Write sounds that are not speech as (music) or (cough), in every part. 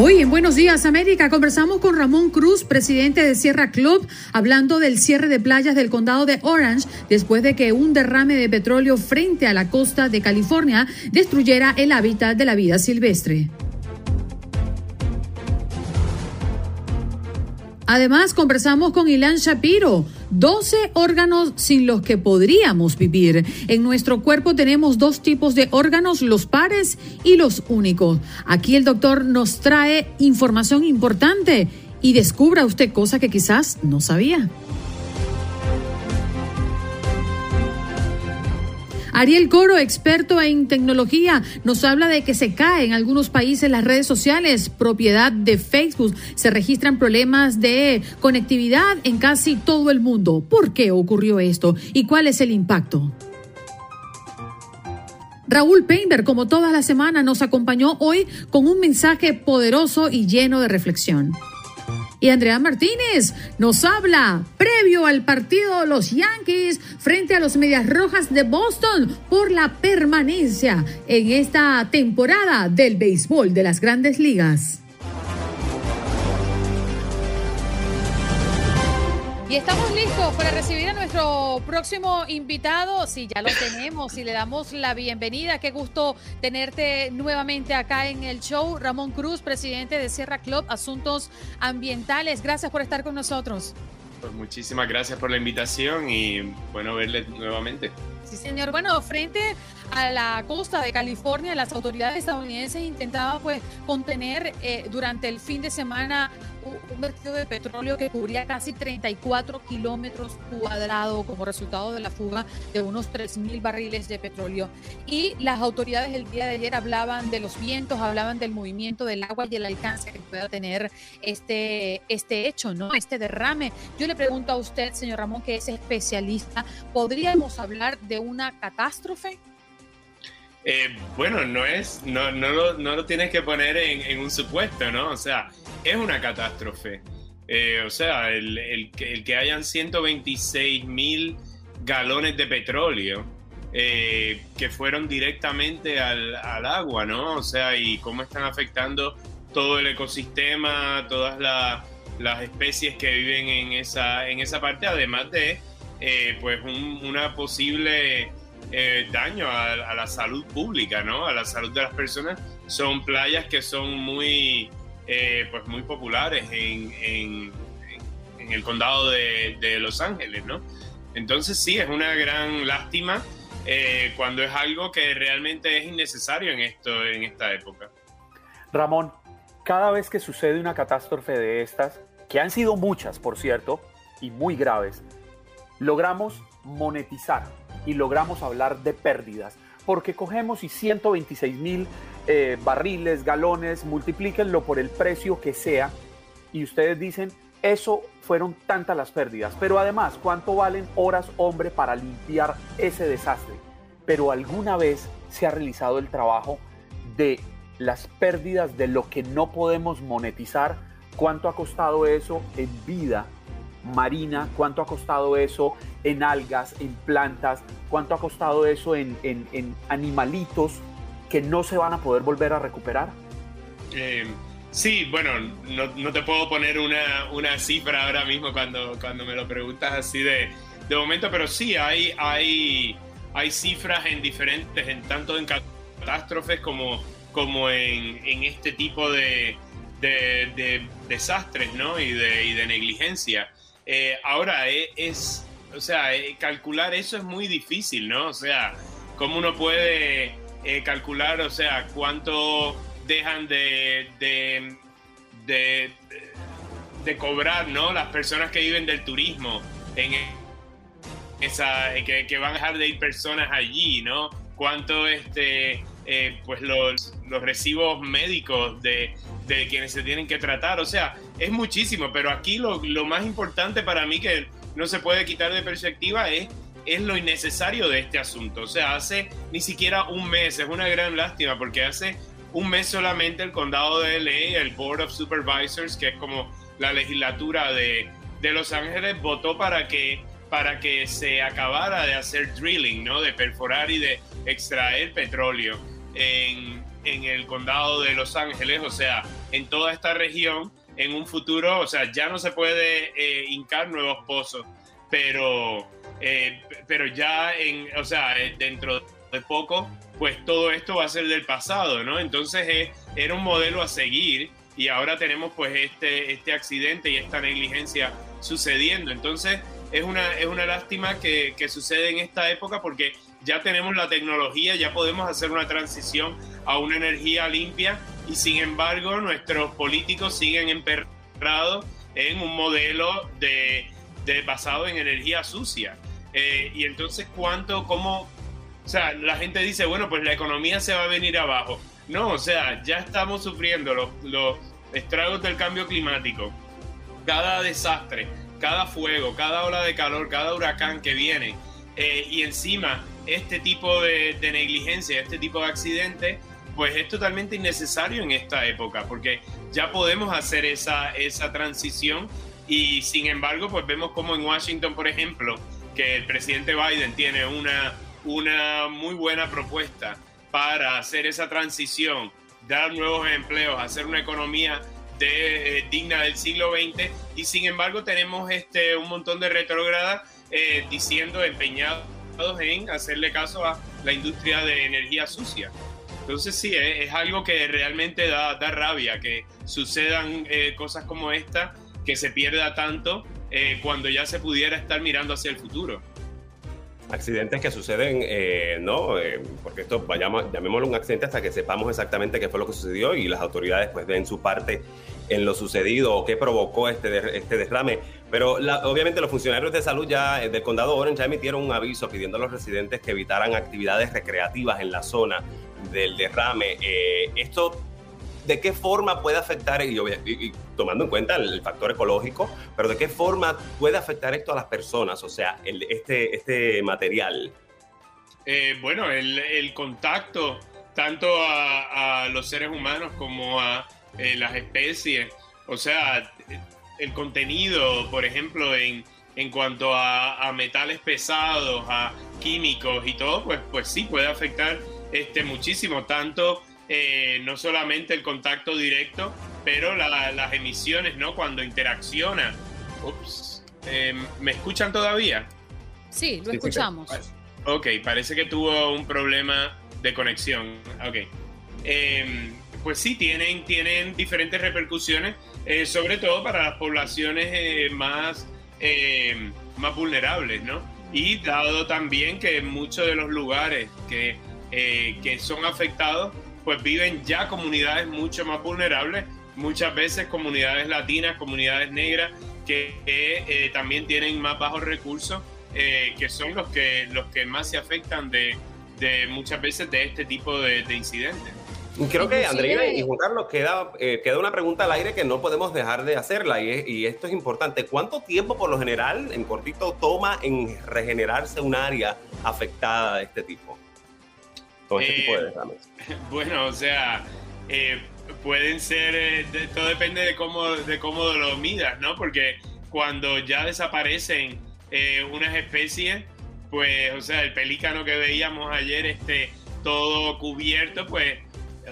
Hoy en Buenos Días América conversamos con Ramón Cruz, presidente de Sierra Club, hablando del cierre de playas del condado de Orange después de que un derrame de petróleo frente a la costa de California destruyera el hábitat de la vida silvestre. Además, conversamos con Ilan Shapiro, 12 órganos sin los que podríamos vivir. En nuestro cuerpo tenemos dos tipos de órganos, los pares y los únicos. Aquí el doctor nos trae información importante y descubra usted cosas que quizás no sabía. Ariel Coro, experto en tecnología, nos habla de que se cae en algunos países las redes sociales, propiedad de Facebook. Se registran problemas de conectividad en casi todo el mundo. ¿Por qué ocurrió esto y cuál es el impacto? Raúl Painter, como toda la semana, nos acompañó hoy con un mensaje poderoso y lleno de reflexión. Y Andrea Martínez nos habla previo al partido de los Yankees frente a los Medias Rojas de Boston por la permanencia en esta temporada del béisbol de las grandes ligas. Y estamos listos para recibir a nuestro próximo invitado. Sí, ya lo tenemos y le damos la bienvenida. Qué gusto tenerte nuevamente acá en el show. Ramón Cruz, presidente de Sierra Club Asuntos Ambientales. Gracias por estar con nosotros. Pues muchísimas gracias por la invitación y bueno verle nuevamente. Sí, señor. Bueno, frente a la costa de California, las autoridades estadounidenses intentaban pues contener eh, durante el fin de semana un vertido de petróleo que cubría casi 34 kilómetros cuadrados como resultado de la fuga de unos 3.000 barriles de petróleo. Y las autoridades el día de ayer hablaban de los vientos, hablaban del movimiento del agua y el alcance que pueda tener este, este hecho, ¿no? Este derrame. Yo le pregunto a usted, señor Ramón, que es especialista, ¿podríamos hablar de una catástrofe? Eh, bueno, no es, no, no, lo, no lo tienes que poner en, un supuesto, ¿no? O sea, es una catástrofe. Eh, o sea, el, el, que hayan 126 mil galones de petróleo eh, que fueron directamente al, agua, ¿no? O sea, y cómo están afectando todo el ecosistema, todas la, las especies que viven en esa, en esa parte, además de, eh, pues, un, una posible eh, daño a, a, la salud pública, ¿no? A la salud de las personas. Son playas que son muy, eh, pues muy populares en, en, en el condado de, de, Los Ángeles, ¿no? Entonces sí, es una gran lástima eh, cuando es algo que realmente es innecesario en, esto, en esta época. Ramón, cada vez que sucede una catástrofe de estas, que han sido muchas, por cierto, y muy graves, logramos monetizar y logramos hablar de pérdidas, porque cogemos y 126 mil eh, barriles, galones, multiplíquenlo por el precio que sea, y ustedes dicen, eso fueron tantas las pérdidas, pero además, ¿cuánto valen horas hombre para limpiar ese desastre? Pero alguna vez se ha realizado el trabajo de las pérdidas de lo que no podemos monetizar, cuánto ha costado eso en vida marina, cuánto ha costado eso en algas, en plantas, cuánto ha costado eso en, en, animalitos que no se van a poder volver a recuperar? Eh, sí, bueno, no, no, te puedo poner una, una cifra ahora mismo cuando, cuando me lo preguntas así de, de momento, pero sí hay, hay, hay cifras en diferentes, en tanto en catástrofes como, como en, en este tipo de, de, de, desastres ¿no? y, de, y de negligencia. Eh, ahora, es, o sea, eh, calcular eso es muy difícil, ¿no? O sea, ¿cómo uno puede eh, calcular, o sea, cuánto dejan de, de, de, de, cobrar, ¿no? Las personas que viven del turismo en esa, que, que van a dejar de ir personas allí, ¿no? Cuánto este eh, pues los, los, recibos médicos de, de, quienes se tienen que tratar. O sea, es muchísimo, pero aquí lo, lo, más importante para mí que no se puede quitar de perspectiva es, es lo innecesario de este asunto. O sea, hace ni siquiera un mes, es una gran lástima porque hace un mes solamente el condado de LA, el Board of Supervisors, que es como la legislatura de, de Los Ángeles, votó para que para que se acabara de hacer drilling, ¿no? De perforar y de extraer petróleo en, el condado de Los Ángeles, o sea, en toda esta región, en un futuro, o sea, ya no se puede eh, hincar nuevos pozos, pero, eh, pero ya en, o sea, eh, dentro de poco, pues todo esto va a ser del pasado, ¿no? Entonces era un modelo a seguir y ahora tenemos pues este, este accidente y esta negligencia sucediendo. Entonces es una, es una lástima que, que sucede en esta época porque ya tenemos la tecnología, ya podemos hacer una transición a una energía limpia y sin embargo nuestros políticos siguen emperrados en un modelo de, basado en energía sucia. Eh, y entonces, ¿cuánto, cómo? O sea, la gente dice, bueno, pues la economía se va a venir abajo. No, o sea, ya estamos sufriendo los, los estragos del cambio climático. Cada desastre, cada fuego, cada ola de calor, cada huracán que viene. Eh, y encima este tipo de, negligencia, este tipo de accidente, pues es totalmente innecesario en esta época, porque ya podemos hacer esa, esa transición y sin embargo, pues vemos como en Washington, por ejemplo, que el presidente Biden tiene una, una muy buena propuesta para hacer esa transición, dar nuevos empleos, hacer una economía de, eh, digna del siglo XX y sin embargo tenemos este, un montón de retrógradas eh, diciendo empeñados en hacerle caso a la industria de energía sucia. Entonces sí, es, algo que realmente da, da rabia, que sucedan eh, cosas como esta, que se pierda tanto eh, cuando ya se pudiera estar mirando hacia el futuro. Accidentes que suceden, eh, ¿no? porque esto, vayamos, llamémoslo un accidente hasta que sepamos exactamente qué fue lo que sucedió y las autoridades pues den su parte en lo sucedido o qué provocó este, este derrame. Pero obviamente los funcionarios de salud ya eh, del condado Orange ya emitieron un aviso pidiendo a los residentes que evitaran actividades recreativas en la zona del derrame. Eh, esto de qué forma puede afectar, y, tomando en cuenta el, factor ecológico, pero de qué forma puede afectar esto a las personas, o sea, este, este material. Eh, bueno, el, contacto tanto a, los seres humanos como a eh, las especies, o sea, el contenido, por ejemplo, en, en cuanto a, metales pesados, a químicos y todo, pues, pues sí puede afectar este, muchísimo, tanto eh, no solamente el contacto directo, pero las emisiones, ¿no? Cuando interacciona. Ups, eh, ¿me escuchan todavía? Sí, lo escuchamos. Ok, parece que tuvo un problema de conexión. Ok. Em, pues sí, tienen, tienen diferentes repercusiones, eh, sobre todo para las poblaciones eh, más, eh, más vulnerables, ¿no? Y dado también que muchos de los lugares que, que son afectados, pues viven ya comunidades mucho más vulnerables, muchas veces comunidades latinas, comunidades negras, que también tienen más bajos recursos, que son los que, los que más se afectan de, de muchas veces de este tipo de incidentes. Creo que Andrea y Juan Carlos queda, eh, queda una pregunta al aire que no podemos dejar de hacerla y, esto es importante. ¿Cuánto tiempo por lo general, en cortito, toma en regenerarse un área afectada de este tipo? Con este tipo de eh, derrames. (laughs) Bueno, o sea, eh, pueden ser, todo depende de cómo, de cómo lo midas, ¿no? Porque cuando ya desaparecen unas especies, pues, o sea, el pelícano que veíamos ayer, este, todo cubierto, pues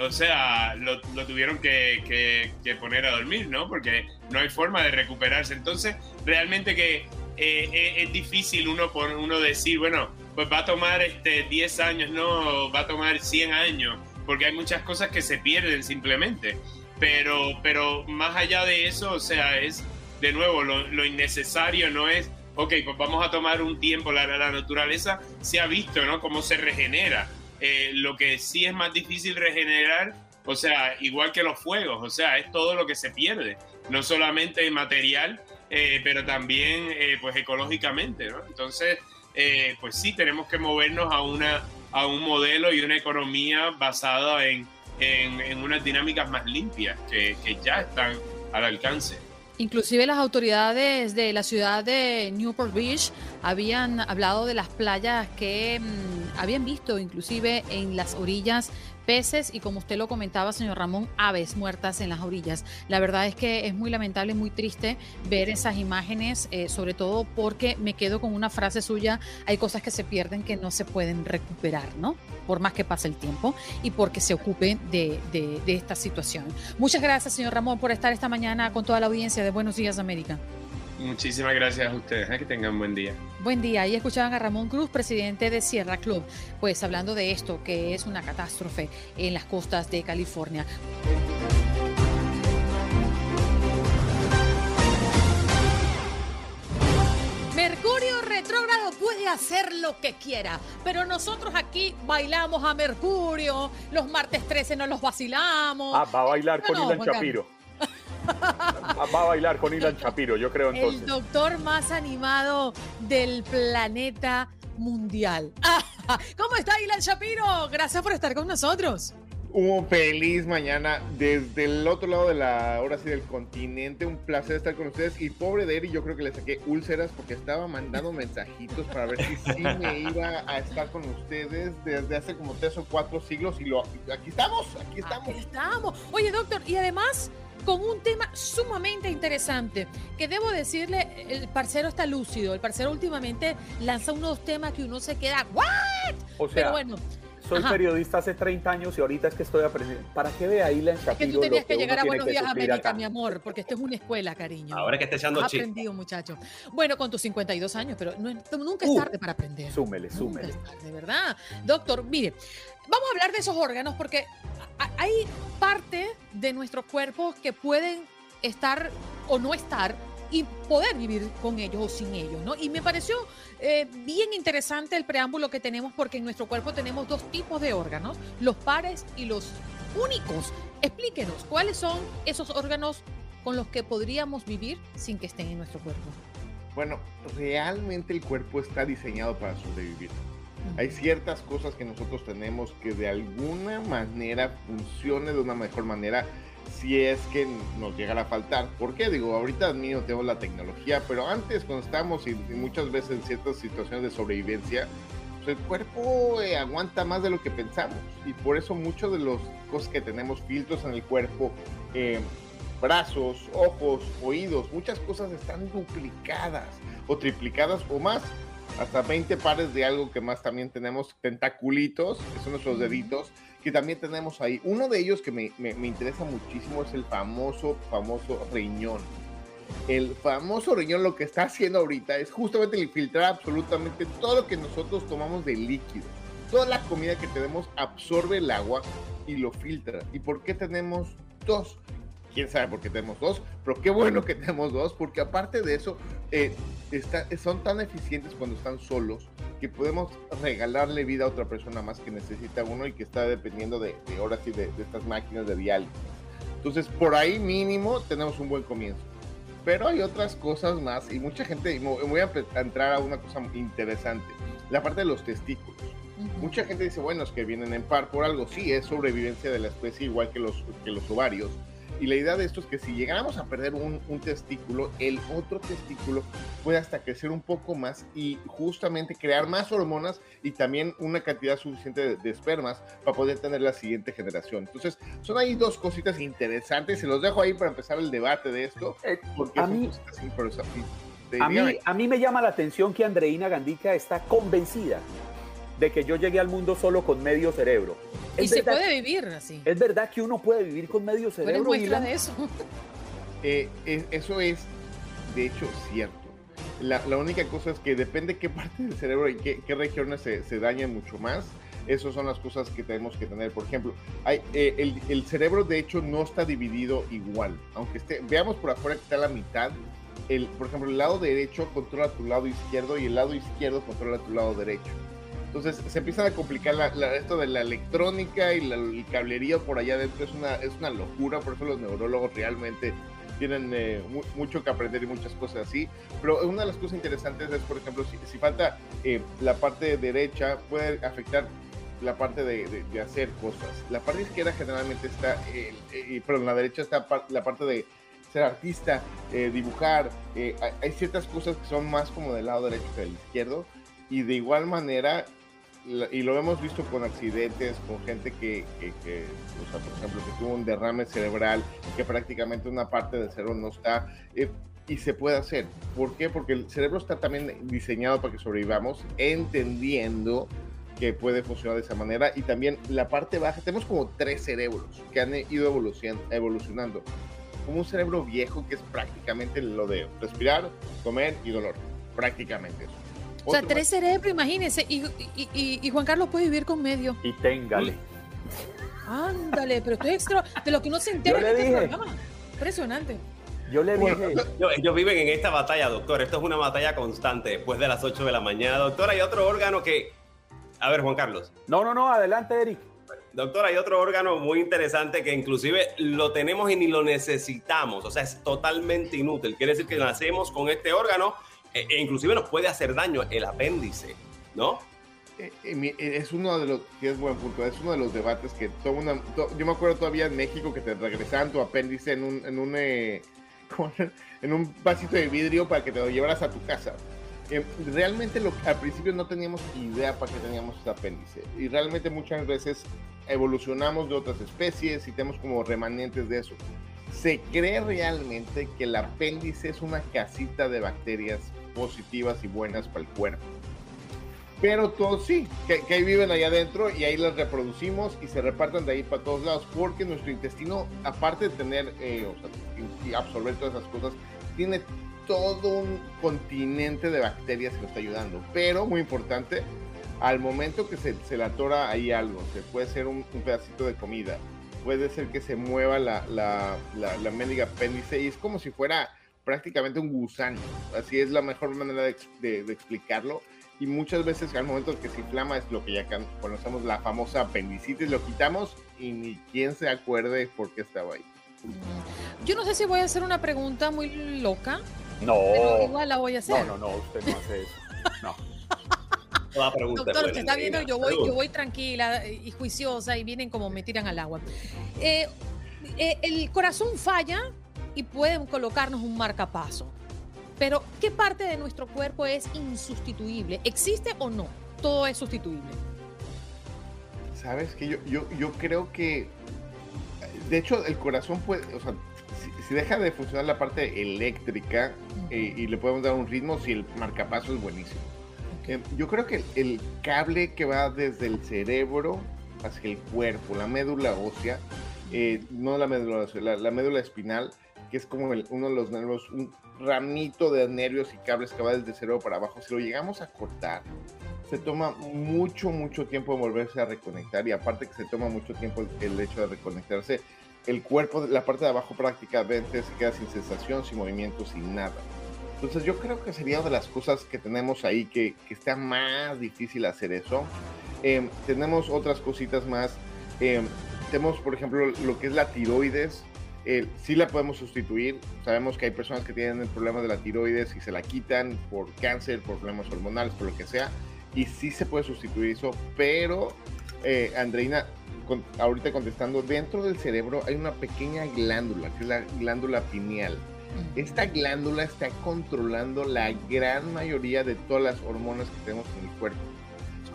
o sea, lo, tuvieron que, poner a dormir, ¿no? Porque no hay forma de recuperarse. Entonces, realmente que eh, eh, es difícil uno, uno decir, bueno, pues va a tomar este 10 años, no, va a tomar 100 años, porque hay muchas cosas que se pierden simplemente. Pero, pero más allá de eso, o sea, es, de nuevo, lo, innecesario no es ok, pues vamos a tomar un tiempo, la, la naturaleza se ha visto, ¿no? Cómo se regenera. Eh, lo que sí es más difícil regenerar, o sea, igual que los fuegos, o sea, es todo lo que se pierde, no solamente material, eh, pero también eh, pues ecológicamente, ¿no? Entonces, pues sí, tenemos que movernos a, una, a un modelo y una economía basada en, en, unas dinámicas más limpias que, que ya están al alcance. Inclusive las autoridades de la ciudad de Newport Beach habían hablado de las playas que mm, habían visto inclusive en las orillas peces y como usted lo comentaba, señor Ramón, aves muertas en las orillas. La verdad es que es muy lamentable, muy triste ver esas imágenes, eh, sobre todo porque me quedo con una frase suya, hay cosas que se pierden que no se pueden recuperar, ¿no? Por más que pase el tiempo y porque se ocupe de, de esta situación. Muchas gracias, señor Ramón, por estar esta mañana con toda la audiencia de Buenos Días América. Muchísimas gracias a ustedes. ¿eh? Que tengan buen día. Buen día. Y escuchaban a Ramón Cruz, presidente de Sierra Club, pues hablando de esto, que es una catástrofe en las costas de California. Mercurio retrógrado puede hacer lo que quiera, pero nosotros aquí bailamos a Mercurio, los martes 13 nos los vacilamos. Ah, va a bailar con Ilan Chapiro. Va a bailar con Ilan Shapiro, yo creo entonces. El doctor más animado del planeta mundial. (laughs) ¿Cómo está Ilan Shapiro? Gracias por estar con nosotros. Un feliz mañana desde el otro lado de la, ahora sí, del continente. Un placer estar con ustedes. Y pobre de Eri, yo creo que le saqué úlceras porque estaba mandando mensajitos para ver si sí me (laughs) iba a estar con ustedes desde hace como tres o cuatro siglos. Y lo, aquí estamos, aquí estamos. Aquí estamos. Oye, doctor, y además con un tema sumamente interesante, que debo decirle, el parcero está lúcido, el parcero últimamente lanza unos temas que uno se queda, ¿what? O sea, Pero bueno. Soy periodista hace 30 años y ahorita es que estoy aprendiendo. ¿Para qué ve ahí la Shapiro? Es que tú tenías que, llegar a Buenos Días América, mi amor, porque esto es una escuela, cariño. Ahora que esté echando Has aprendido, muchacho. Bueno, con tus 52 años, pero nunca es uh, tarde para aprender. Súmele, súmele. De verdad. Doctor, mire, vamos a hablar de esos órganos porque hay parte de nuestro cuerpo que pueden estar o no estar y poder vivir con ellos o sin ellos, ¿no? Y me pareció eh, bien interesante el preámbulo que tenemos porque en nuestro cuerpo tenemos dos tipos de órganos, los pares y los únicos. Explíquenos, ¿cuáles son esos órganos con los que podríamos vivir sin que estén en nuestro cuerpo? Bueno, realmente el cuerpo está diseñado para sobrevivir. Hay ciertas cosas que nosotros tenemos que de alguna manera funcione de una mejor manera si es que nos llegara a faltar. ¿Por qué? Digo, ahorita mismo tenemos la tecnología, pero antes cuando estábamos y, muchas veces en ciertas situaciones de sobrevivencia, pues el cuerpo eh, aguanta más de lo que pensamos y por eso muchos de los cosas que tenemos, filtros en el cuerpo, eh, brazos, ojos, oídos, muchas cosas están duplicadas o triplicadas o más hasta 20 pares de algo que más también tenemos, tentaculitos, que son nuestros deditos, que también tenemos ahí. Uno de ellos que me, me, interesa muchísimo es el famoso, famoso riñón. El famoso riñón lo que está haciendo ahorita es justamente el filtrar absolutamente todo lo que nosotros tomamos de líquido. Toda la comida que tenemos absorbe el agua y lo filtra. ¿Y por qué tenemos dos? Quién sabe por qué tenemos dos, pero qué bueno que tenemos dos, porque aparte de eso, eh, son tan eficientes cuando están solos que podemos regalarle vida a otra persona más que necesita uno y que está dependiendo de, de horas y de, estas máquinas de diálisis. Entonces, por ahí mínimo tenemos un buen comienzo. Pero hay otras cosas más y mucha gente, voy a entrar a una cosa interesante, la parte de los testículos. Mucha gente dice, bueno, es que vienen en par por algo. Sí, es sobrevivencia de la especie igual que los, que los ovarios y la idea de esto es que si llegáramos a perder un, testículo, el otro testículo puede hasta crecer un poco más y justamente crear más hormonas y también una cantidad suficiente de, espermas para poder tener la siguiente generación. Entonces, son ahí dos cositas interesantes. Se los dejo ahí para empezar el debate de esto. Eh, porque a, mí, a, mí, a mí me llama la atención que Andreina Gandica está convencida de que yo llegué al mundo solo con medio cerebro. Y se puede vivir así. Es verdad que uno puede vivir con medio cerebro. muestra de eso? (laughs) Eh, eso es, de hecho, cierto. La, única cosa es que depende qué parte del cerebro y qué, regiones se, se, dañan mucho más. Esas son las cosas que tenemos que tener. Por ejemplo, hay, eh, el, el, cerebro de hecho no está dividido igual. Aunque esté, veamos por afuera que está la mitad, el, por ejemplo, el lado derecho controla tu lado izquierdo y el lado izquierdo controla tu lado derecho. Entonces se empiezan a complicar esto de la electrónica y el cablerío por allá adentro es una, es una locura, por eso los neurólogos realmente tienen eh, mucho que aprender y muchas cosas así. Pero una de las cosas interesantes es, por ejemplo, si, falta eh, la parte derecha, puede afectar la parte de, de, hacer cosas. La parte izquierda generalmente está, eh, eh perdón, la derecha está la parte de ser artista, dibujar. hay ciertas cosas que son más como del lado derecho que del izquierdo. Y de igual manera, y lo hemos visto con accidentes, con gente que, que, o sea, por ejemplo, que tuvo un derrame cerebral, que prácticamente una parte del cerebro no está, eh, y se puede hacer. ¿Por qué? Porque el cerebro está también diseñado para que sobrevivamos, entendiendo que puede funcionar de esa manera, y también la parte baja, tenemos como tres cerebros que han ido evolucionando, como un cerebro viejo que es prácticamente lo de respirar, comer y dolor, prácticamente eso o sea, tres cerebros, imagínense. Y, y, Juan Carlos puede vivir con medio. Y téngale. Ándale, pero estoy extra de lo que uno se entera en este programa. Impresionante. Yo le dije. Ellos, viven en esta batalla, doctor. Esto es una batalla constante después de las 8 de la mañana. Doctor, hay otro órgano que. A ver, Juan Carlos. No, no, no, adelante, Eric. Doctor, hay otro órgano muy interesante que inclusive lo tenemos y ni lo necesitamos. O sea, es totalmente inútil. Quiere decir que nacemos con este órgano e, e inclusive nos puede hacer daño el apéndice, ¿no? Eh, eh, eh, es uno de los que buen punto, es uno de los debates que todo una, yo me acuerdo todavía en México que te regresaban tu apéndice en un en un (laughs) en un vasito de vidrio para que te lo llevaras a tu casa. Realmente lo, al principio no teníamos idea para qué teníamos ese apéndice y realmente muchas veces evolucionamos de otras especies y tenemos como remanentes de eso. Se cree realmente que el apéndice es una casita de bacterias positivas y buenas para el cuerpo. Pero todos sí, que, ahí viven allá adentro y ahí las reproducimos y se reparten de ahí para todos lados, porque nuestro intestino, aparte de tener eh, y absorber todas esas cosas, tiene todo un continente de bacterias que nos está ayudando. Pero, muy importante, al momento que se, se le atora ahí algo, se puede ser un, pedacito de comida, puede ser que se mueva la, la, la, la médica apéndice y es como si fuera prácticamente un gusano. Así es la mejor manera de, explicarlo. Y muchas veces al momento que se inflama es lo que ya conocemos la famosa apendicitis, lo quitamos y ni quien se acuerde por qué estaba ahí. Yo no sé si voy a hacer una pregunta muy loca. No. Pero igual la voy a hacer. No, no, no, usted no hace eso. No. (laughs) Doctor, usted está viendo, yo voy, yo voy tranquila y juiciosa y vienen como me tiran al agua. Eh, eh, el corazón falla y pueden colocarnos un marcapaso. Pero, ¿qué parte de nuestro cuerpo es insustituible? ¿Existe o no? Todo es sustituible. Sabes que yo, yo, yo creo que, de hecho, el corazón puede, o sea, si, deja de funcionar la parte eléctrica eh, y le podemos dar un ritmo, si el marcapaso es buenísimo. Eh, yo creo que el cable que va desde el cerebro hacia el cuerpo, la médula ósea, eh, no la médula ósea, la médula espinal, que es como uno de los nervios, un ramito de nervios y cables que va desde el cerebro para abajo, si lo llegamos a cortar, se toma mucho, mucho tiempo en volverse a reconectar y aparte que se toma mucho tiempo el, hecho de reconectarse, el cuerpo, la parte de abajo prácticamente se queda sin sensación, sin movimiento, sin nada. Entonces yo creo que sería una de las cosas que tenemos ahí que, que está más difícil hacer eso. Em, tenemos otras cositas más. Em, tenemos, por ejemplo, lo que es la tiroides eh, sí la podemos sustituir. Sabemos que hay personas que tienen problemas de la tiroides y se la quitan por cáncer, por problemas hormonales, por lo que sea. Y sí se puede sustituir eso, pero eh, Ahorita contestando, dentro del cerebro hay una pequeña glándula, que es la glándula pineal. Esta glándula está controlando la gran mayoría de todas las hormonas que tenemos en el cuerpo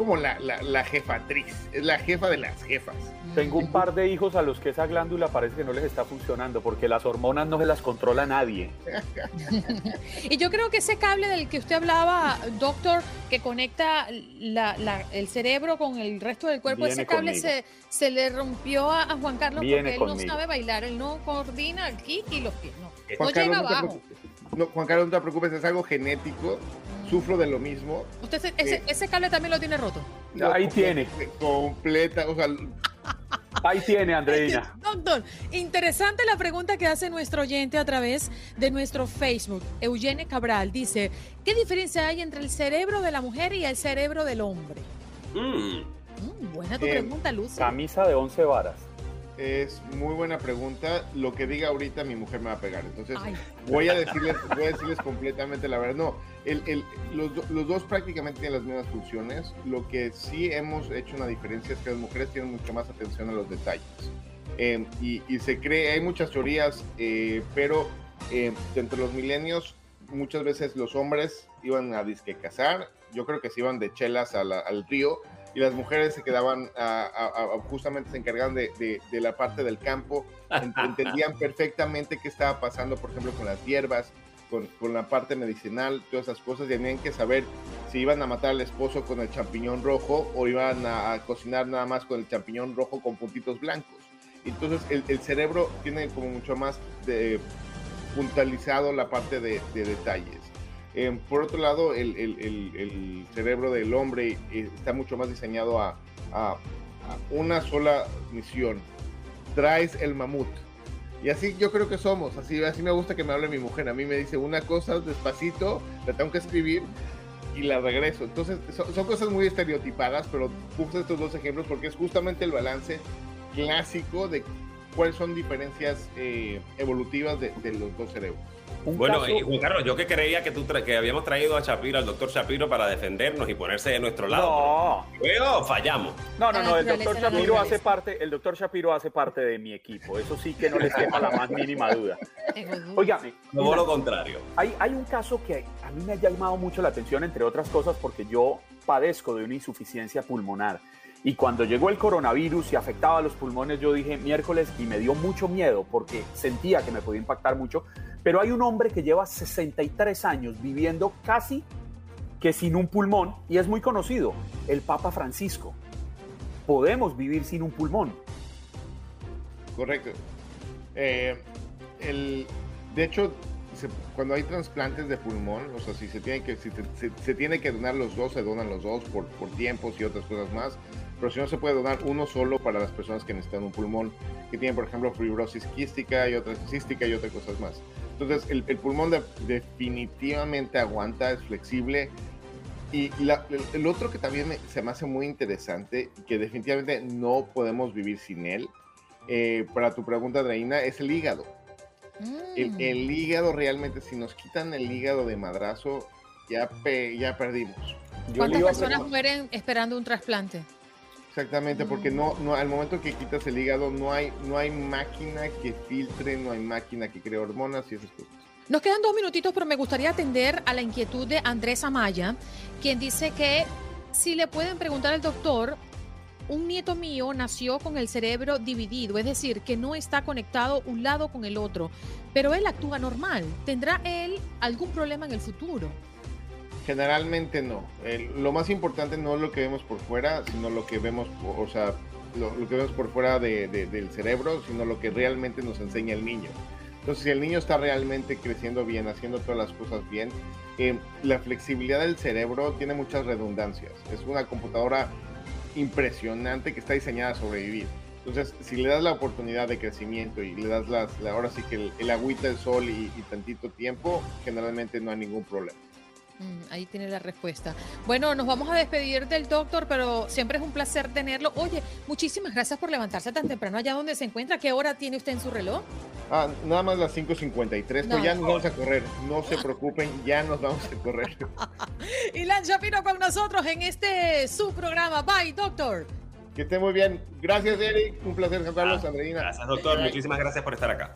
como la, la, jefatriz, es la jefa de las jefas. Tengo un par de hijos a los que esa glándula parece que no les está funcionando porque las hormonas no se las controla nadie. (laughs) y yo creo que ese cable del que usted hablaba, doctor, que conecta el cerebro con el resto del cuerpo, ese cable se, se, le rompió a, Juan Carlos porque él no sabe bailar, él no coordina aquí y los pies, no, Juan Carlos, abajo. Juan Carlos, no te preocupes, es algo genético sufro de lo mismo. ¿Usted ese, ese, cable también lo tiene roto? Ahí tiene. Completa, o sea, Ahí tiene, Andreina. (laughs) Doctor, interesante la pregunta que hace nuestro oyente a través de nuestro Facebook. Eugene Cabral dice, ¿qué diferencia hay entre el cerebro de la mujer y el cerebro del hombre? Mm. Mm, buena tu Eh, pregunta, Luz. Camisa de 11 varas. Es muy buena pregunta. Lo que diga ahorita mi mujer me va a pegar. Entonces Ay, voy a decirles, voy a decirles completamente la verdad. No, el- el- los, los dos prácticamente tienen las mismas funciones. Lo que sí hemos hecho una diferencia es que las mujeres tienen mucho más atención a los detalles. Eh, y, y se cree, hay muchas teorías, eh, pero eh, entre los milenios muchas veces los hombres iban a disque cazar. Yo creo que se iban de chelas la- al río y las mujeres se quedaban, a- a- a- justamente se encargaban de, de- de la parte del campo, Ent- (laughs) entendían perfectamente qué estaba pasando, por ejemplo, con las hierbas, con, con la parte medicinal, todas esas cosas, y tenían que saber si iban a matar al esposo con el champiñón rojo o iban a, cocinar nada más con el champiñón rojo con puntitos blancos. Entonces el, el cerebro tiene como mucho más de, puntualizado la parte de, de detalles. Eh, por otro lado, el, cerebro del hombre eh, está mucho más diseñado a, una sola misión. Traes el mamut. Y así yo creo que somos. Así, así me gusta que me hable mi mujer. A mí me dice una cosa despacito, la tengo que escribir y la regreso. Entonces, son, cosas muy estereotipadas, pero puse estos dos ejemplos porque es justamente el balance clásico de cuáles son diferencias eh, evolutivas de los dos cerebros. Un Bueno, caso- y Juan Carlos, yo que creía que, tú tra- que habíamos traído a Shapiro, al doctor Shapiro, para defendernos y ponerse de nuestro lado. No, Luego fallamos. no, no, no, el doctor Shapiro hace parte, el doctor Shapiro hace parte de mi equipo. Eso sí que no les quepa la más mínima duda. (laughs) Óigame, No mira, lo contrario. hay, hay un caso que a mí me ha llamado mucho la atención, entre otras cosas, porque yo padezco de una insuficiencia pulmonar. Y cuando llegó el coronavirus y afectaba a los pulmones, yo dije miércoles y me dio mucho miedo porque sentía que me podía impactar mucho. Pero hay un hombre que lleva 63 años viviendo casi que sin un pulmón y es muy conocido, el Papa Francisco. Podemos vivir sin un pulmón. Correcto. Eh, el, de hecho, cuando hay trasplantes de pulmón, o sea, si se tiene que, si se tiene que donar los dos, se donan los dos por, por tiempos y otras cosas más. Pero si no se puede donar uno solo para las personas que necesitan un pulmón, que tienen, por ejemplo, fibrosis quística y otras cística y otras cosas más. Entonces, el, el pulmón de- definitivamente aguanta, es flexible. Y la- el, el otro que también me- se me hace muy interesante, que definitivamente no podemos vivir sin él, eh, para tu pregunta, Andreina, es el hígado. El, Mm. el hígado realmente, si nos quitan el hígado de madrazo, ya, pe- ya perdimos. Yo ¿Cuántas personas mueren esperando un trasplante? Exactamente, porque no, no, al momento que quitas el hígado, no hay, no hay máquina que filtre, no hay máquina que cree hormonas y esas cosas. Nos quedan dos minutitos, pero me gustaría atender a la inquietud de Andrés Amaya, quien dice que si le pueden preguntar al doctor, un nieto mío nació con el cerebro dividido, es decir, que no está conectado un lado con el otro, pero él actúa normal. ¿Tendrá él algún problema en el futuro? Generalmente no. Lo más importante no es lo que vemos por fuera, sino lo que vemos, o sea, lo, que vemos por fuera de- de- del cerebro, sino lo que realmente nos enseña el niño. Entonces, si el niño está realmente creciendo bien, haciendo todas las cosas bien, eh, la flexibilidad del cerebro tiene muchas redundancias. Es una computadora impresionante que está diseñada a sobrevivir. Entonces, si le das la oportunidad de crecimiento y le das las, la- ahora sí que el, el agüita, el sol y, y tantito tiempo, generalmente no hay ningún problema. Mm, ahí tiene la respuesta. Bueno, nos vamos a despedir del doctor, pero siempre es un placer tenerlo. Oye, muchísimas gracias por levantarse tan temprano allá donde se encuentra. ¿Qué hora tiene usted en su reloj? Ah, nada más las 5.53, No. pero ya nos vamos a correr. No se preocupen, ya nos vamos a correr. (laughs) Ilan Shapiro con nosotros en este su programa. Bye, doctor. Que esté muy bien. Gracias, Eric. Un placer, Juan Carlos, Andreina. Gracias, doctor. Muchísimas gracias por estar acá.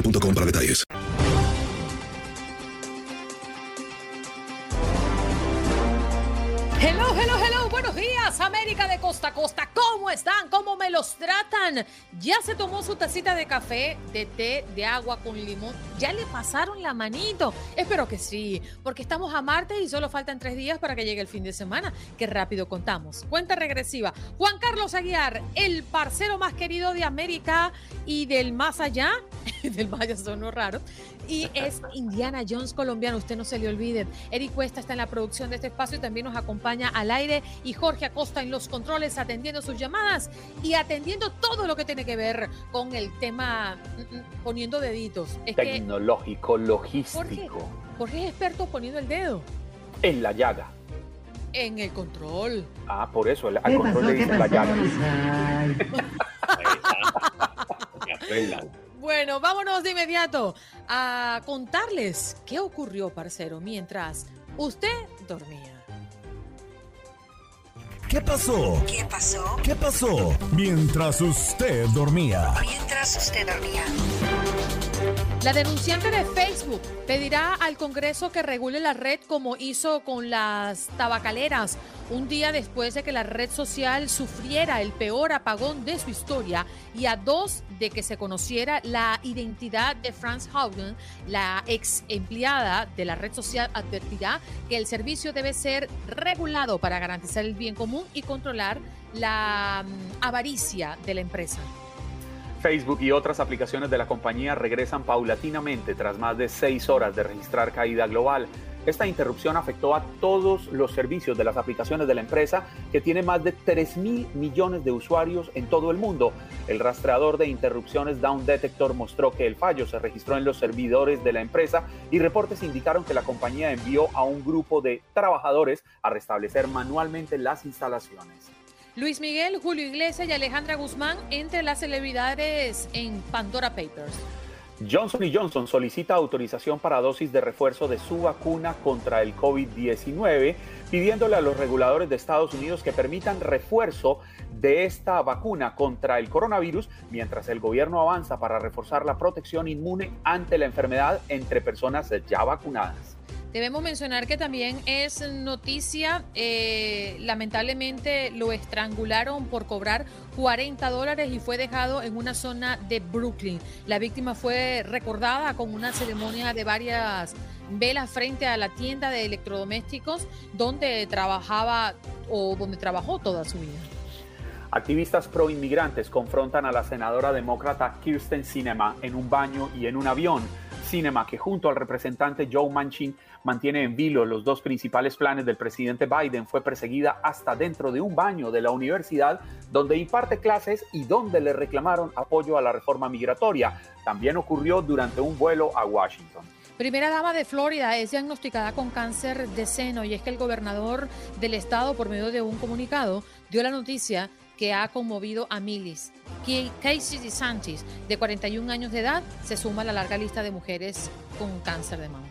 boostmobile.com para detalles. ¿Cómo están? ¿Cómo me los tratan? ¿Ya se tomó su tacita de café, de té, de agua con limón? ¿Ya le pasaron la manito? Espero que sí, porque estamos a martes y solo faltan tres días para que llegue el fin de semana. Qué rápido contamos. Cuenta regresiva. Juan Carlos Aguiar, el parcero más querido de América y del más allá, (laughs) del más allá sonó raro, y es Indiana Jones colombiano, usted no se le olvide. Eric Cuesta está en la producción de este espacio y también nos acompaña al aire y Jorge Acosta en los controles atendiendo sus llamadas y atendiendo todo lo que tiene que ver con el tema mm, mm, poniendo deditos. Es Tecnológico, logístico. Jorge es experto poniendo el dedo En la llaga. en el control. Ah, por eso, el- al control le dicen la llaga. (laughs) Bueno, vámonos de inmediato a contarles qué ocurrió, parcero, mientras usted dormía. ¿Qué pasó? ¿Qué pasó? ¿Qué pasó? Mientras usted dormía. Mientras usted dormía. La denunciante de Facebook pedirá al Congreso que regule la red como hizo con las tabacaleras, un día después de que la red social sufriera el peor apagón de su historia y a dos de que se conociera la identidad de Franz Haugen, la ex empleada de la red social advertirá que el servicio debe ser regulado para garantizar el bien común y controlar la mm, avaricia de la empresa. Facebook y otras aplicaciones de la compañía regresan paulatinamente tras más de seis horas de registrar caída global. Esta interrupción afectó a todos los servicios de las aplicaciones de la empresa, que tiene más de 3 mil millones de usuarios en todo el mundo. El rastreador de interrupciones Down Detector mostró que el fallo se registró en los servidores de la empresa y reportes indicaron que la compañía envió a un grupo de trabajadores a restablecer manualmente las instalaciones. Luis Miguel, Julio Iglesias y Alejandra Guzmán entre las celebridades en Pandora Papers. Johnson Johnson solicita autorización para dosis de refuerzo de su vacuna contra el COVID-19, pidiéndole a los reguladores de Estados Unidos que permitan refuerzo de esta vacuna contra el coronavirus, mientras el gobierno avanza para reforzar la protección inmune ante la enfermedad entre personas ya vacunadas. Debemos mencionar que también es noticia, eh, lamentablemente lo estrangularon por cobrar 40 dólares y fue dejado en una zona de Brooklyn. La víctima fue recordada con una ceremonia de varias velas frente a la tienda de electrodomésticos donde trabajaba o donde trabajó toda su vida. Activistas pro-inmigrantes confrontan a la senadora demócrata Kirsten Sinema en un baño y en un avión. Sinema, que junto al representante Joe Manchin mantiene en vilo los dos principales planes del presidente Biden, fue perseguida hasta dentro de un baño de la universidad donde imparte clases y donde le reclamaron apoyo a la reforma migratoria. También ocurrió durante un vuelo a Washington. Primera dama de Florida es diagnosticada con cáncer de seno y es que el gobernador del estado, por medio de un comunicado, dio la noticia que ha conmovido a miles. Que Casey DeSantis, de 41 años de edad, se suma a la larga lista de mujeres con cáncer de mama.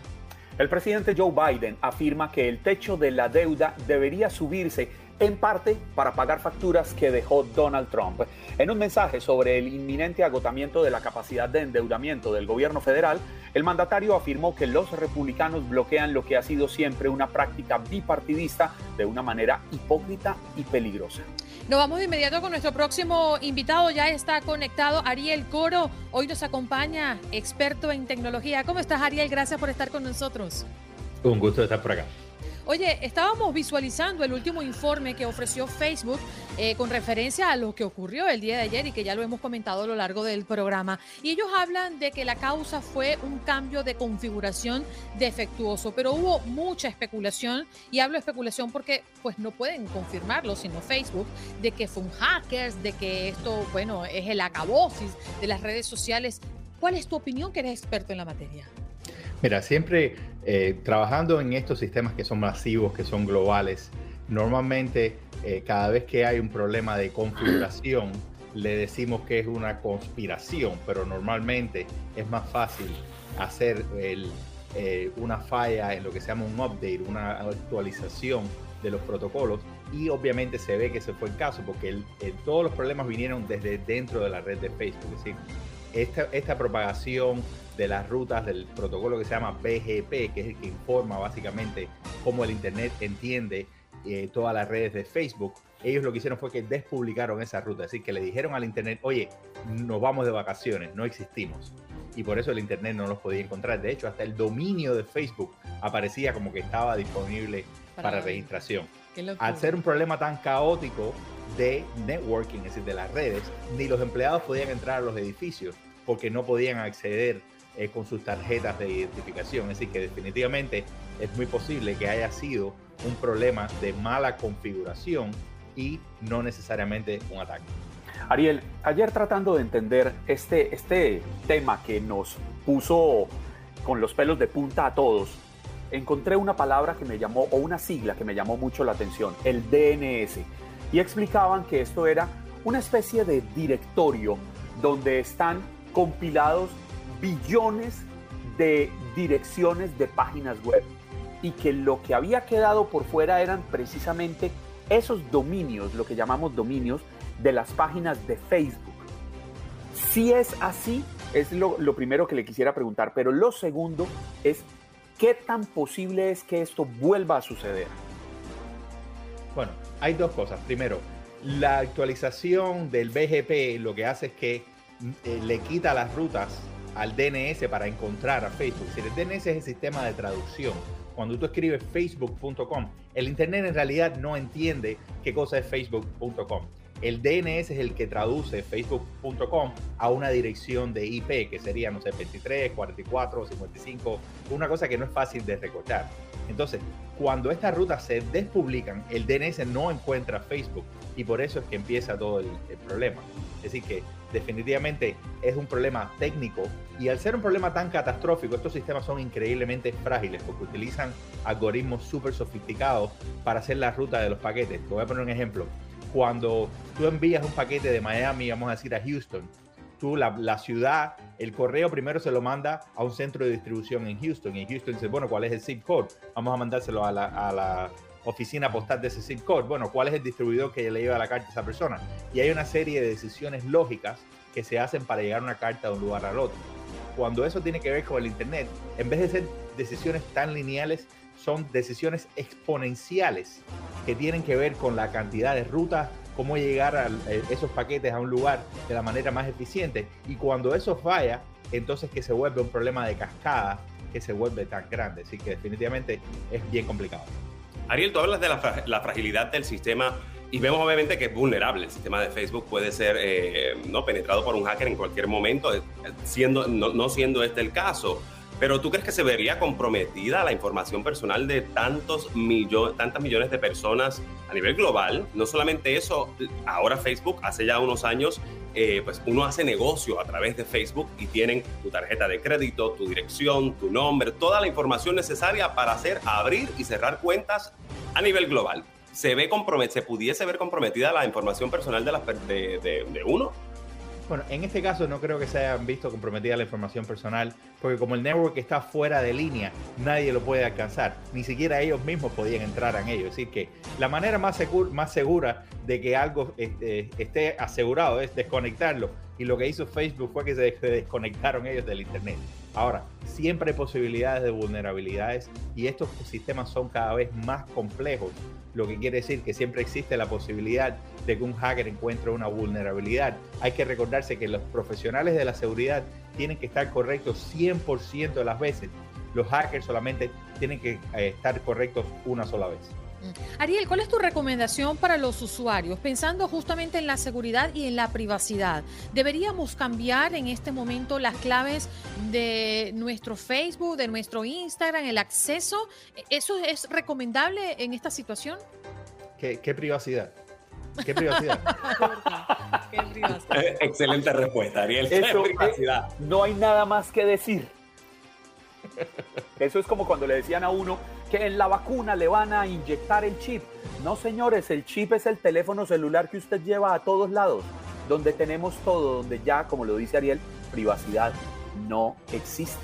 El presidente Joe Biden afirma que el techo de la deuda debería subirse en parte para pagar facturas que dejó Donald Trump. En un mensaje sobre el inminente agotamiento de la capacidad de endeudamiento del gobierno federal, el mandatario afirmó que los republicanos bloquean lo que ha sido siempre una práctica bipartidista de una manera hipócrita y peligrosa. Nos vamos de inmediato con nuestro próximo invitado. Ya está conectado Ariel Coro. Hoy nos acompaña, experto en tecnología. ¿Cómo estás, Ariel? Gracias por estar con nosotros. Un gusto estar por acá. Oye, estábamos visualizando el último informe que ofreció Facebook eh, con referencia a lo que ocurrió el día de ayer y que ya lo hemos comentado a lo largo del programa. Y ellos hablan de que la causa fue un cambio de configuración defectuoso, pero hubo mucha especulación y hablo de especulación porque pues no pueden confirmarlo, sino Facebook, de que fue un hackers, de que esto, bueno, es el acabosis de las redes sociales ¿Cuál es tu opinión que eres experto en la materia? Mira, siempre eh, trabajando en estos sistemas que son masivos, que son globales, normalmente eh, cada vez que hay un problema de configuración, (clears throat) le decimos que es una conspiración, pero normalmente es más fácil hacer eh, una falla en lo que se llama un update, una actualización de los protocolos y obviamente se ve que ese fue el caso porque todos los problemas vinieron desde dentro de la red de Facebook. Es decir, esta, esta propagación de las rutas del protocolo que se llama BGP, que es el que informa básicamente cómo el Internet entiende eh, todas las redes de Facebook, ellos lo que hicieron fue que despublicaron esa ruta, es decir, que le dijeron al Internet, oye, nos vamos de vacaciones, no existimos. Y por eso el Internet no los podía encontrar. De hecho, hasta el dominio de Facebook aparecía como que estaba disponible para, registración. Al ser un problema tan caótico de networking, es decir, de las redes, ni los empleados podían entrar a los edificios porque no podían acceder eh, con sus tarjetas de identificación. Decir, que definitivamente es muy posible que haya sido un problema de mala configuración y no necesariamente un ataque. Ariel, ayer tratando de entender este, este tema que nos puso con los pelos de punta a todos, encontré una palabra que me llamó, o una sigla que me llamó mucho la atención, el DNS. Y explicaban que esto era una especie de directorio donde están compilados billones de direcciones de páginas web y que lo que había quedado por fuera eran precisamente esos dominios, lo que llamamos dominios, de las páginas de Facebook. Si es así, es lo, primero que le quisiera preguntar, pero lo segundo es, ¿qué tan posible es que esto vuelva a suceder? Bueno, hay dos cosas. Primero, la actualización del BGP lo que hace es que eh, le quita las rutas al DNS para encontrar a Facebook. Si el DNS es el sistema de traducción, cuando tú escribes facebook.com, el Internet en realidad no entiende qué cosa es facebook.com. El DNS es el que traduce facebook.com a una dirección de IP, que sería, no sé, 23, 44, 55, una cosa que no es fácil de recordar. Entonces, cuando estas rutas se despublican, el DNS no encuentra Facebook y por eso es que empieza todo el, el problema. Es decir, que definitivamente es un problema técnico y al ser un problema tan catastrófico, estos sistemas son increíblemente frágiles porque utilizan algoritmos súper sofisticados para hacer la ruta de los paquetes. Te voy a poner un ejemplo. Cuando tú envías un paquete de Miami, vamos a decir a Houston, tú, la, ciudad, el correo primero se lo manda a un centro de distribución en Houston. Y Houston dice, bueno, ¿cuál es el zip code? Vamos a mandárselo a la oficina postal de ese zip. Bueno, ¿cuál es el distribuidor que le lleva la carta a esa persona? Y hay una serie de decisiones lógicas que se hacen para llegar una carta de un lugar al otro. Cuando eso tiene que ver con el Internet, en vez de ser decisiones tan lineales, son decisiones exponenciales que tienen que ver con la cantidad de rutas, cómo llegar a eh, esos paquetes a un lugar de la manera más eficiente. Y cuando eso falla, entonces que se vuelve un problema de cascada que se vuelve tan grande. Así que definitivamente es bien complicado. Ariel, tú hablas de la, fragilidad del sistema y vemos obviamente que es vulnerable. El sistema de Facebook puede ser eh, ¿no? penetrado por un hacker en cualquier momento, eh, siendo, no, siendo este el caso. Pero ¿tú crees que se vería comprometida la información personal de tantos millones, tantas millones de personas a nivel global? No solamente eso, ahora Facebook hace ya unos años eh, pues uno hace negocio a través de Facebook y tienen tu tarjeta de crédito, tu dirección, tu nombre, toda la información necesaria para hacer, abrir y cerrar cuentas a nivel global. ¿Se, ve se pudiese ver comprometida la información personal de, las, de uno? Bueno, en este caso no creo que se hayan visto comprometida la información personal, porque como el network está fuera de línea, nadie lo puede alcanzar. Ni siquiera ellos mismos podían entrar en ello. Es decir, que la manera más, más segura de que algo este, esté asegurado es desconectarlo. Y lo que hizo Facebook fue que se desconectaron ellos del Internet. Ahora, siempre hay posibilidades de vulnerabilidades y estos sistemas son cada vez más complejos, lo que quiere decir que siempre existe la posibilidad de que un hacker encuentre una vulnerabilidad. Hay que recordarse que los profesionales de la seguridad tienen que estar correctos 100% de las veces. Los hackers solamente tienen que eh, estar correctos una sola vez. Ariel, ¿cuál es tu recomendación para los usuarios? Pensando justamente en la seguridad y en la privacidad, ¿deberíamos cambiar en este momento las claves de nuestro Facebook, de nuestro Instagram, el acceso? ¿Eso es recomendable en esta situación? ¿Qué, privacidad? ¿Qué privacidad? (laughs) Excelente respuesta, Ariel. Eso, (laughs) no hay nada más que decir. Eso es como cuando le decían a uno que en la vacuna le van a inyectar el chip. No, señores, el chip es el teléfono celular que usted lleva a todos lados, donde tenemos todo, donde ya, como lo dice Ariel, privacidad no existe.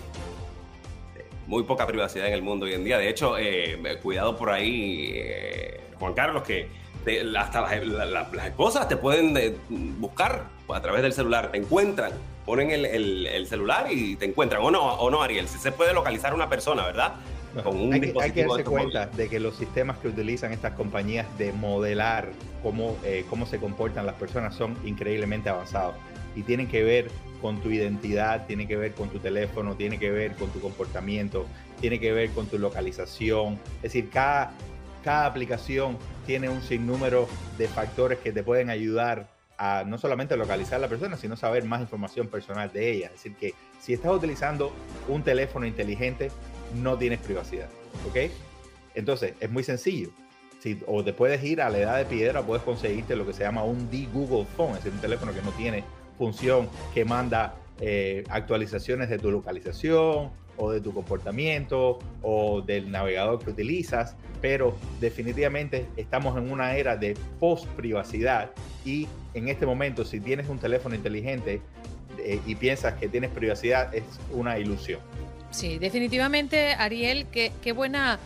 Muy poca privacidad en el mundo hoy en día. De hecho, eh, cuidado por ahí, eh, Juan Carlos, que hasta las, esposas te pueden eh, buscar a través del celular, te encuentran, ponen el, celular y te encuentran. O no, o no, Ariel, si se puede localizar una persona, ¿verdad? Hay, que, hay, darse cuenta de que los sistemas que utilizan estas compañías de modelar cómo, eh, cómo se comportan las personas son increíblemente avanzados y tienen que ver con tu identidad, tiene que ver con tu teléfono, tiene que ver con tu comportamiento, tiene que ver con tu localización. Es decir, cada, cada aplicación tiene un sinnúmero de factores que te pueden ayudar a no solamente localizar a la persona, sino saber más información personal de ella. Es decir, que si estás utilizando un teléfono inteligente, no tienes privacidad. ¿Ok? Entonces, es muy sencillo. Si, o te puedes ir a la edad de piedra, puedes conseguirte lo que se llama un D-Google Phone, es decir, un teléfono que no tiene función, que manda eh, actualizaciones de tu localización o de tu comportamiento o del navegador que utilizas, pero definitivamente estamos en una era de post privacidad y en este momento si tienes un teléfono inteligente eh, y piensas que tienes privacidad es una ilusión. Sí, definitivamente Ariel, qué, qué buena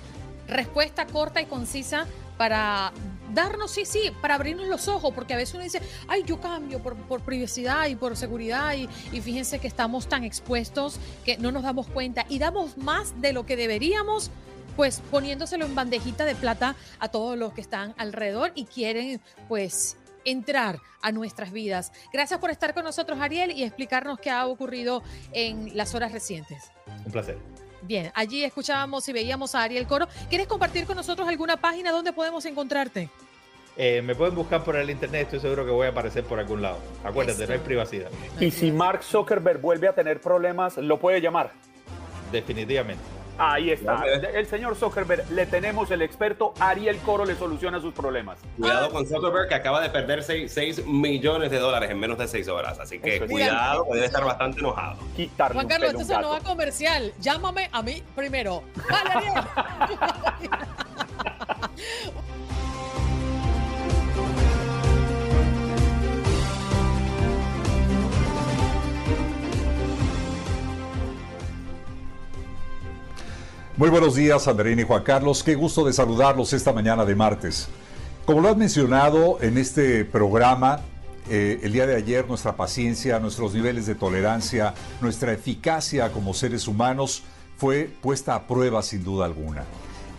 respuesta corta y concisa para darnos, sí, sí, para abrirnos los ojos, porque a veces uno dice, ay, yo cambio por, privacidad y por seguridad, y, y, fíjense que estamos tan expuestos que no nos damos cuenta y damos más de lo que deberíamos, pues poniéndoselo en bandejita de plata a todos los que están alrededor y quieren, pues, entrar a nuestras vidas. Gracias por estar con nosotros, Ariel, y explicarnos qué ha ocurrido en las horas recientes. Un placer. Bien, allí escuchábamos y veíamos a Ariel Coro. ¿Quieres compartir con nosotros alguna página donde podemos encontrarte? Eh, me pueden buscar por el internet, estoy seguro que voy a aparecer por algún lado. Acuérdate, no hay privacidad. Y si Mark Zuckerberg vuelve a tener problemas, lo puede llamar. Definitivamente. Ahí está. El señor Zuckerberg, le tenemos el experto Ariel Coro, le soluciona sus problemas. Cuidado con Zuckerberg, que acaba de perder 6, millones de dólares en menos de 6 horas. Así que cuidado, debe estar bastante enojado. Juan Carlos, esto no va comercial. Llámame a mí primero. Vale, Ariel. (laughs) Muy buenos días, Andreina y Juan Carlos. Qué gusto de saludarlos esta mañana de martes. Como lo has mencionado en este programa, eh, el día de ayer nuestra paciencia, nuestros niveles de tolerancia, nuestra eficacia como seres humanos fue puesta a prueba sin duda alguna.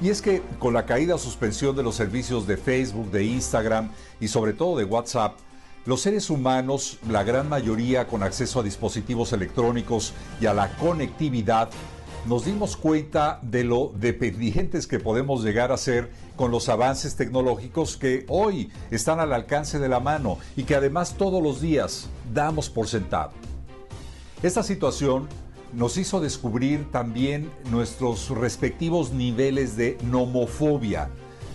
Y es que con la caída o suspensión de los servicios de Facebook, de Instagram y sobre todo de WhatsApp, los seres humanos, la gran mayoría con acceso a dispositivos electrónicos y a la conectividad, nos dimos cuenta de lo dependientes que podemos llegar a ser con los avances tecnológicos que hoy están al alcance de la mano y que además todos los días damos por sentado. Esta situación nos hizo descubrir también nuestros respectivos niveles de nomofobia,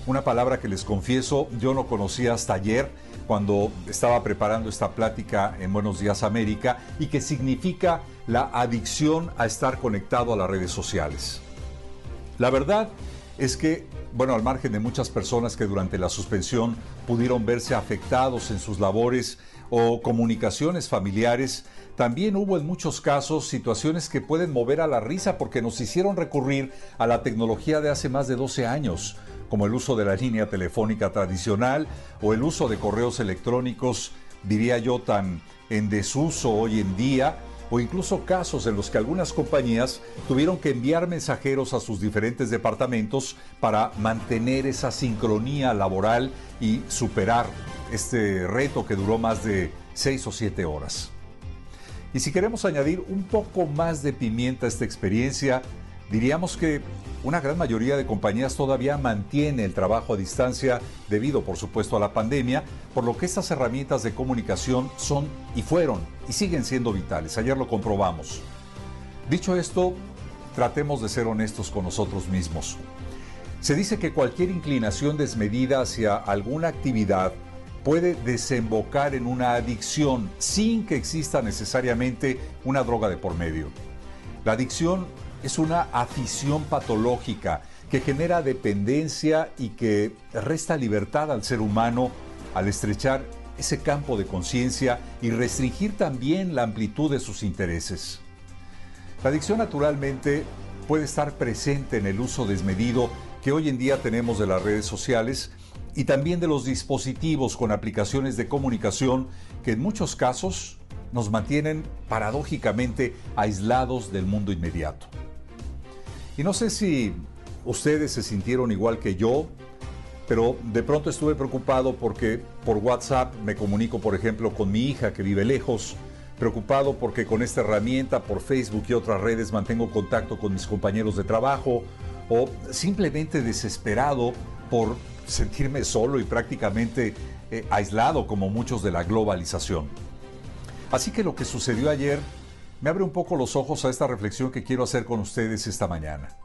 una palabra que les confieso yo no conocía hasta ayer cuando estaba preparando esta plática en Buenos Días América y que significa la adicción a estar conectado a las redes sociales. La verdad es que, bueno, al margen de muchas personas que durante la suspensión pudieron verse afectados en sus labores o comunicaciones familiares, también hubo en muchos casos situaciones que pueden mover a la risa porque nos hicieron recurrir a la tecnología de hace más de 12 años, como el uso de la línea telefónica tradicional o el uso de correos electrónicos, diría yo, tan en desuso hoy en día, o incluso casos en los que algunas compañías tuvieron que enviar mensajeros a sus diferentes departamentos para mantener esa sincronía laboral y superar este reto que duró más de seis o siete horas. Y si queremos añadir un poco más de pimienta a esta experiencia, diríamos que una gran mayoría de compañías todavía mantiene el trabajo a distancia debido, por supuesto, a la pandemia, por lo que estas herramientas de comunicación son y fueron y siguen siendo vitales. Ayer lo comprobamos. Dicho esto, tratemos de ser honestos con nosotros mismos. Se dice que cualquier inclinación desmedida hacia alguna actividad puede desembocar en una adicción sin que exista necesariamente una droga de por medio. La adicción es una afición patológica que genera dependencia y que resta libertad al ser humano al estrechar ese campo de conciencia y restringir también la amplitud de sus intereses. La adicción naturalmente puede estar presente en el uso desmedido que hoy en día tenemos de las redes sociales y también de los dispositivos con aplicaciones de comunicación que en muchos casos nos mantienen paradójicamente aislados del mundo inmediato. Y no sé si ustedes se sintieron igual que yo, pero de pronto estuve preocupado porque por WhatsApp me comunico, por ejemplo, con mi hija que vive lejos, preocupado porque con esta herramienta, por Facebook y otras redes, mantengo contacto con mis compañeros de trabajo, o simplemente desesperado por sentirme solo y prácticamente eh, aislado como muchos de la globalización. Así que lo que sucedió ayer me abre un poco los ojos a esta reflexión que quiero hacer con ustedes esta mañana.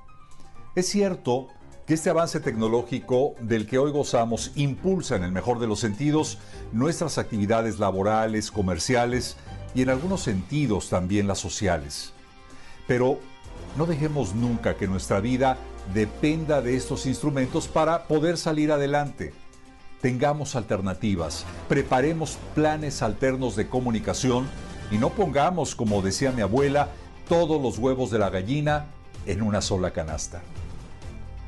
Es cierto que este avance tecnológico del que hoy gozamos impulsa en el mejor de los sentidos nuestras actividades laborales, comerciales y en algunos sentidos también las sociales. Pero no dejemos nunca que nuestra vida dependa de estos instrumentos para poder salir adelante. Tengamos alternativas, preparemos planes alternos de comunicación y no pongamos, como decía mi abuela, todos los huevos de la gallina en una sola canasta.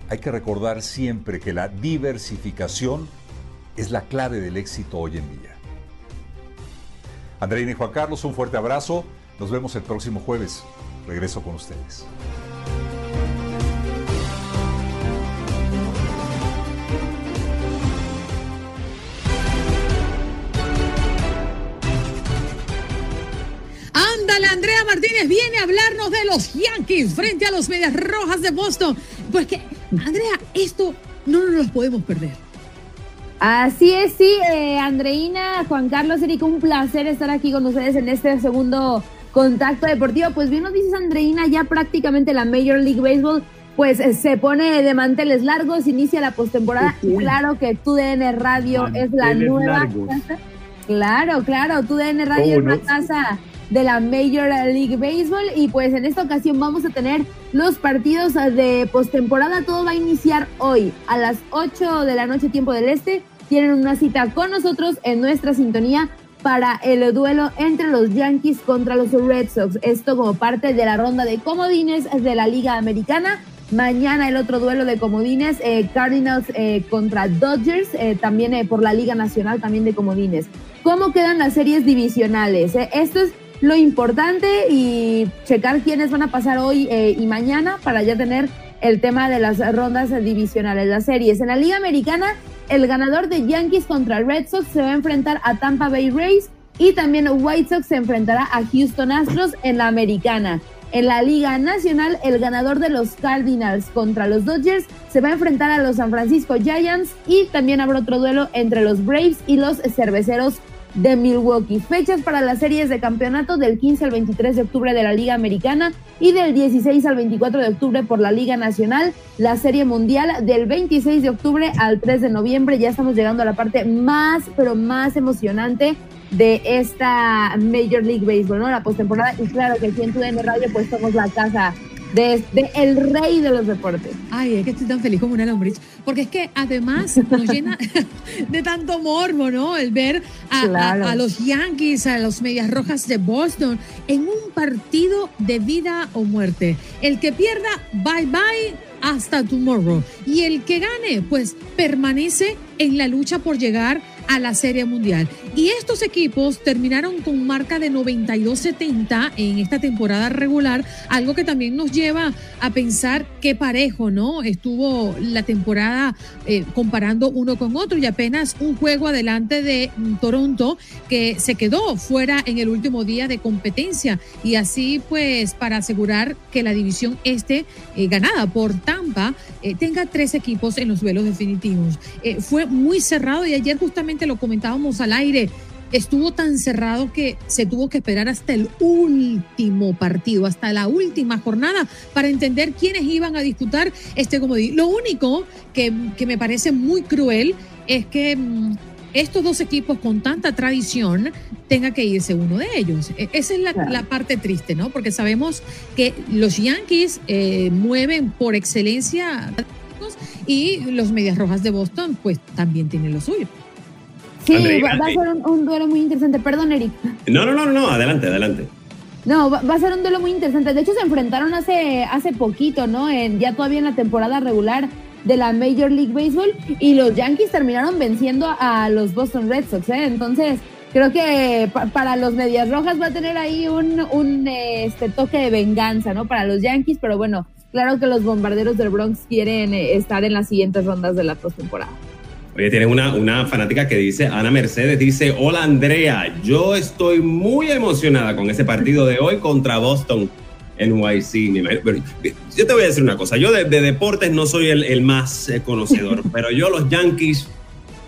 Hay que recordar siempre que la diversificación es la clave del éxito hoy en día. Andreina y Juan Carlos, un fuerte abrazo. Nos vemos el próximo jueves. Regreso con ustedes. Martínez viene a hablarnos de los Yankees frente a los Medias Rojas de Boston. Pues que, Andrea, esto no nos lo podemos perder. Así es, sí, eh, Andreina, Juan Carlos, Erika, un placer estar aquí con ustedes en este segundo contacto deportivo. Pues bien nos dices, Andreina, ya prácticamente la Major League Baseball pues eh, se pone de manteles largos, inicia la postemporada. Claro que TUDN Radio es la nueva casa. Claro, claro, TUDN Radio es la casa de la Major League Baseball y pues en esta ocasión vamos a tener los partidos de postemporada. Todo va a iniciar hoy a las 8 de la noche tiempo del este. Tienen una cita con nosotros en nuestra sintonía para el duelo entre los Yankees contra los Red Sox. Esto como parte de la ronda de comodines de la Liga Americana. Mañana el otro duelo de comodines, eh, Cardinals eh, contra Dodgers, eh, también por la Liga Nacional, también de comodines. ¿Cómo quedan las series divisionales? Esto es lo importante y checar quiénes van a pasar hoy y mañana para ya tener el tema de las rondas divisionales, las series. En la Liga Americana, el ganador de Yankees contra Red Sox se va a enfrentar a Tampa Bay Rays y también White Sox se enfrentará a Houston Astros en la Americana. En la Liga Nacional, el ganador de los Cardinals contra los Dodgers se va a enfrentar a los San Francisco Giants y también habrá otro duelo entre los Braves y los Cerveceros de Milwaukee. Fechas para las series de campeonato del 15 al 23 de octubre de la Liga Americana y del 16 al 24 de octubre por la Liga Nacional. La Serie Mundial del 26 de octubre al 3 de noviembre. Ya estamos llegando a la parte más, pero más emocionante de esta Major League Baseball, ¿no? La postemporada. Y claro que aquí en TUDN Radio pues somos la casa de, el rey de los deportes. Ay, es que estoy tan feliz como una lombriz, porque es que además nos llena (laughs) de tanto morbo, ¿no? El ver a, los Yankees, a los Medias Rojas de Boston en un partido de vida o muerte. El que pierda, bye bye, hasta tomorrow. Y el que gane, pues permanece en la lucha por llegar a la Serie Mundial. Y estos equipos terminaron con marca de 92-70 en esta temporada regular, algo que también nos lleva a pensar qué parejo, ¿no? Estuvo la temporada eh, comparando uno con otro y apenas un juego adelante de mm, Toronto que se quedó fuera en el último día de competencia y así pues para asegurar que la división este ganada por Tampa eh, tenga tres equipos en los duelos definitivos. fue muy cerrado y ayer justamente lo comentábamos al aire estuvo tan cerrado que se tuvo que esperar hasta el último partido, hasta la última jornada, para entender quiénes iban a disputar este comodín. Lo único que, me parece muy cruel es que mm, estos dos equipos con tanta tradición tenga que irse uno de ellos. E- Esa es la, Claro. la parte triste, ¿no? Porque sabemos que los Yankees eh, mueven por excelencia y los Medias Rojas de Boston pues también tienen lo suyo. Sí, va, va a ser un, un duelo muy interesante. Perdón, Eric. No, no, no, no, adelante, adelante. No, va, va a ser un duelo muy interesante. De hecho, se enfrentaron hace, hace poquito, ¿no? En, ya todavía en la temporada regular de la Major League Baseball y los Yankees terminaron venciendo a, los Boston Red Sox, ¿eh? Entonces, creo que pa- para los Medias Rojas va a tener ahí un, un este, toque de venganza, ¿no? Para los Yankees, pero bueno, claro que los bombarderos del Bronx quieren eh, estar en las siguientes rondas de la postemporada. Oye, tienes una, una fanática que dice, Ana Mercedes dice, hola Andrea, yo estoy muy emocionada con ese partido de hoy contra Boston imagino- pero yo te voy a decir una cosa, yo de, de deportes no soy el, el más eh, conocedor, (laughs) pero yo los Yankees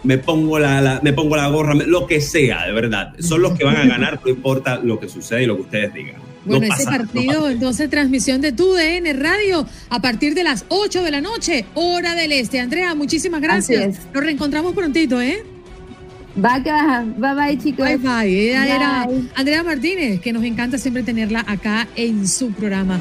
me pongo la, la- me pongo la gorra, lo que sea, de verdad. Son los que van a ganar, no importa lo que suceda y lo que ustedes digan. No Bueno, ese pasa- no partido, pasa. entonces, transmisión de tu DN Radio a partir de las 8 de la noche, hora del este. Andrea, muchísimas gracias. Nos reencontramos prontito, ¿eh? Va que va. Bye bye, chicos. Bye bye. Ella era Bye. Andrea Martínez, que nos encanta siempre tenerla acá en su programa.